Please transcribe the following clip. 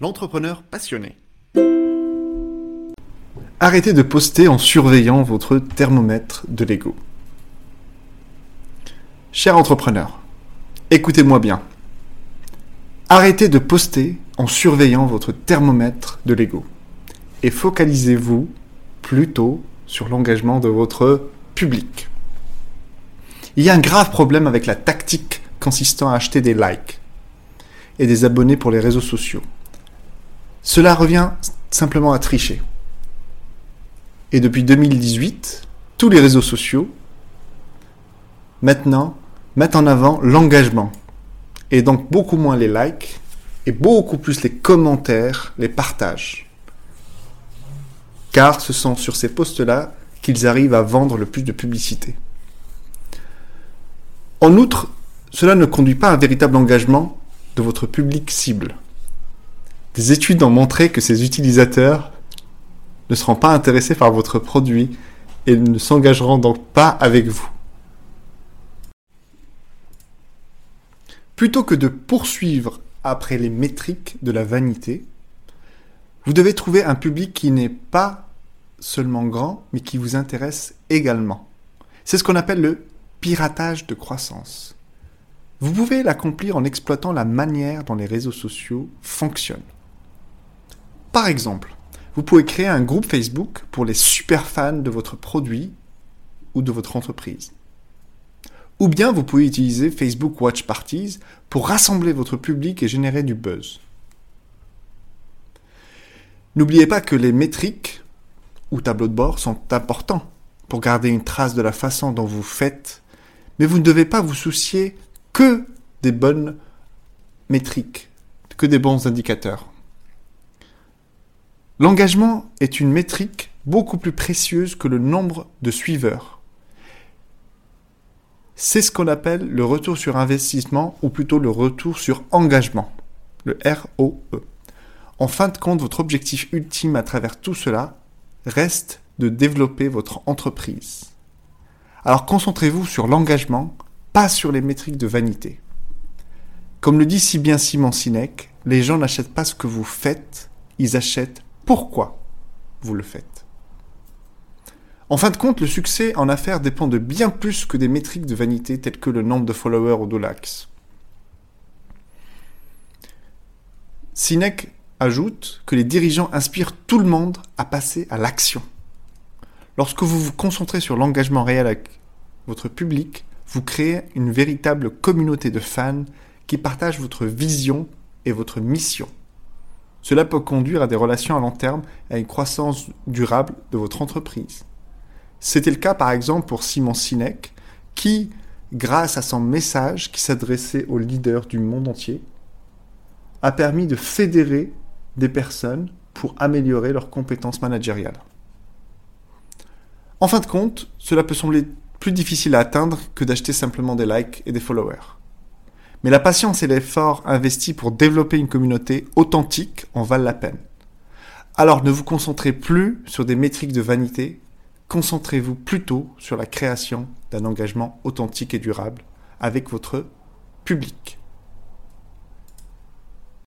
l'entrepreneur passionné. Arrêtez de poster en surveillant votre thermomètre de l'ego. Cher entrepreneur, écoutez-moi bien. Arrêtez de poster en surveillant votre thermomètre de l'ego et focalisez-vous plutôt sur l'engagement de votre public. Il y a un grave problème avec la tactique consistant à acheter des likes et des abonnés pour les réseaux sociaux. Cela revient simplement à tricher. Et depuis 2018, tous les réseaux sociaux, maintenant, mettent en avant l'engagement. Et donc beaucoup moins les likes et beaucoup plus les commentaires, les partages. Car ce sont sur ces posts-là qu'ils arrivent à vendre le plus de publicité. En outre, cela ne conduit pas à un véritable engagement de votre public cible. Des études ont montré que ces utilisateurs ne seront pas intéressés par votre produit et ne s'engageront donc pas avec vous. Plutôt que de poursuivre après les métriques de la vanité, vous devez trouver un public qui n'est pas seulement grand, mais qui vous intéresse également. C'est ce qu'on appelle le piratage de croissance. Vous pouvez l'accomplir en exploitant la manière dont les réseaux sociaux fonctionnent. Par exemple, vous pouvez créer un groupe Facebook pour les super fans de votre produit ou de votre entreprise. Ou bien vous pouvez utiliser Facebook Watch Parties pour rassembler votre public et générer du buzz. N'oubliez pas que les métriques ou tableaux de bord sont importants pour garder une trace de la façon dont vous faites, mais vous ne devez pas vous soucier que des bonnes métriques, que des bons indicateurs. L'engagement est une métrique beaucoup plus précieuse que le nombre de suiveurs. C'est ce qu'on appelle le retour sur investissement ou plutôt le retour sur engagement, le ROE. En fin de compte, votre objectif ultime à travers tout cela reste de développer votre entreprise. Alors concentrez-vous sur l'engagement, pas sur les métriques de vanité. Comme le dit si bien Simon Sinek, les gens n'achètent pas ce que vous faites, ils achètent pourquoi vous le faites? En fin de compte, le succès en affaires dépend de bien plus que des métriques de vanité telles que le nombre de followers ou de likes. Sinek ajoute que les dirigeants inspirent tout le monde à passer à l'action. Lorsque vous vous concentrez sur l'engagement réel avec votre public, vous créez une véritable communauté de fans qui partagent votre vision et votre mission. Cela peut conduire à des relations à long terme et à une croissance durable de votre entreprise. C'était le cas par exemple pour Simon Sinek, qui, grâce à son message qui s'adressait aux leaders du monde entier, a permis de fédérer des personnes pour améliorer leurs compétences managériales. En fin de compte, cela peut sembler plus difficile à atteindre que d'acheter simplement des likes et des followers. Mais la patience et l'effort investis pour développer une communauté authentique en valent la peine. Alors ne vous concentrez plus sur des métriques de vanité, concentrez-vous plutôt sur la création d'un engagement authentique et durable avec votre public.